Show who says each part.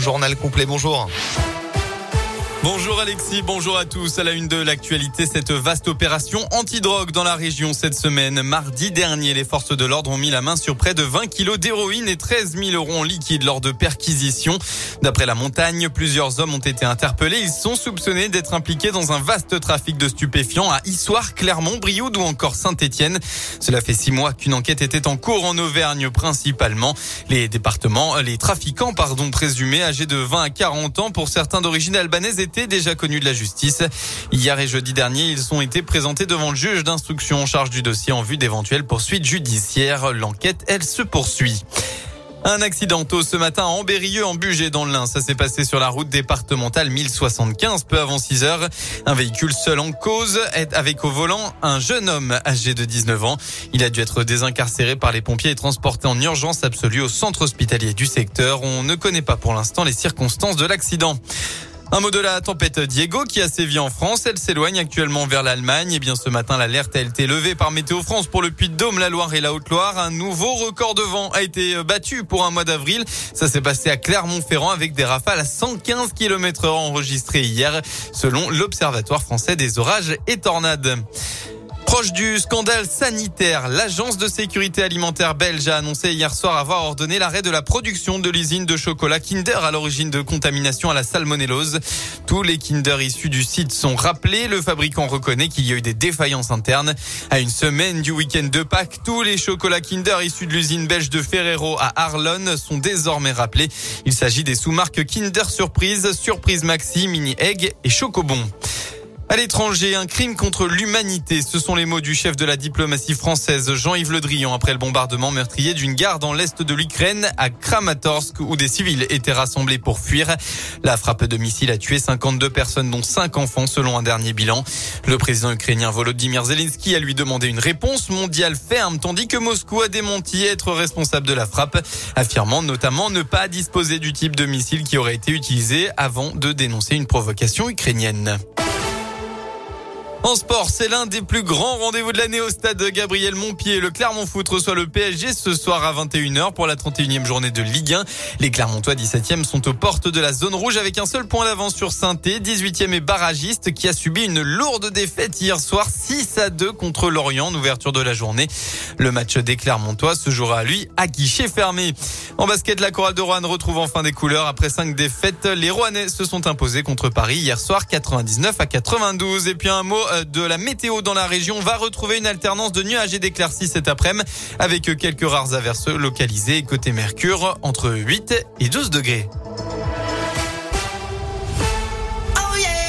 Speaker 1: Journal complet, bonjour.
Speaker 2: Bonjour Alexis, bonjour à tous. À la une de l'actualité, cette vaste opération anti-drogue dans la région cette semaine. Mardi dernier, les forces de l'ordre ont mis la main sur près de 20 kilos d'héroïne et 13 000 euros en liquide lors de perquisitions. D'après la montagne, plusieurs hommes ont été interpellés. Ils sont soupçonnés d'être impliqués dans un vaste trafic de stupéfiants à Issoire, Clermont, Brioude ou encore Saint-Étienne. Cela fait six mois qu'une enquête était en cours en Auvergne principalement. Les départements, les trafiquants, pardon, présumés âgés de 20 à 40 ans pour certains d'origine albanaise étaient déjà connus de la justice. Hier et jeudi dernier, ils ont été présentés devant le juge d'instruction en charge du dossier en vue d'éventuelles poursuites judiciaires. L'enquête, elle se poursuit. Un accident tôt ce matin à Ambérieux en Bugey dans le Lin. Ça s'est passé sur la route départementale 1075 peu avant 6 heures. Un véhicule seul en cause est avec au volant un jeune homme âgé de 19 ans. Il a dû être désincarcéré par les pompiers et transporté en urgence absolue au centre hospitalier du secteur. On ne connaît pas pour l'instant les circonstances de l'accident. Un mot de la tempête Diego qui a sévi en France. Elle s'éloigne actuellement vers l'Allemagne. Et eh bien ce matin, l'alerte a été levée par Météo France pour le Puy-de-Dôme, la Loire et la Haute-Loire. Un nouveau record de vent a été battu pour un mois d'avril. Ça s'est passé à Clermont-Ferrand avec des rafales à 115 km heure enregistrées hier, selon l'Observatoire français des orages et tornades. Proche du scandale sanitaire, l'agence de sécurité alimentaire belge a annoncé hier soir avoir ordonné l'arrêt de la production de l'usine de chocolat Kinder à l'origine de contamination à la salmonellose. Tous les Kinder issus du site sont rappelés. Le fabricant reconnaît qu'il y a eu des défaillances internes. À une semaine du week-end de Pâques, tous les chocolats Kinder issus de l'usine belge de Ferrero à Arlon sont désormais rappelés. Il s'agit des sous-marques Kinder Surprise, Surprise Maxi, Mini Egg et Chocobon. À l'étranger, un crime contre l'humanité. Ce sont les mots du chef de la diplomatie française, Jean-Yves Le Drian, après le bombardement meurtrier d'une gare dans l'est de l'Ukraine, à Kramatorsk, où des civils étaient rassemblés pour fuir. La frappe de missile a tué 52 personnes, dont 5 enfants, selon un dernier bilan. Le président ukrainien Volodymyr Zelensky a lui demandé une réponse mondiale ferme, tandis que Moscou a démenti être responsable de la frappe, affirmant notamment ne pas disposer du type de missile qui aurait été utilisé avant de dénoncer une provocation ukrainienne. En sport, c'est l'un des plus grands rendez-vous de l'année au stade Gabriel Montpied. Le Clermont Foot reçoit le PSG ce soir à 21h pour la 31e journée de Ligue 1. Les Clermontois 17e sont aux portes de la zone rouge avec un seul point d'avance sur saint 18e et barragiste qui a subi une lourde défaite hier soir 6 à 2 contre Lorient en ouverture de la journée. Le match des Clermontois se jouera lui à guichet fermé. En basket, la chorale de Rouen retrouve enfin des couleurs après 5 défaites. Les Rouennais se sont imposés contre Paris hier soir 99 à 92. Et puis un mot de la météo dans la région. On va retrouver une alternance de nuages et d'éclaircies cet après-midi avec quelques rares averses localisées côté Mercure entre 8 et 12 degrés.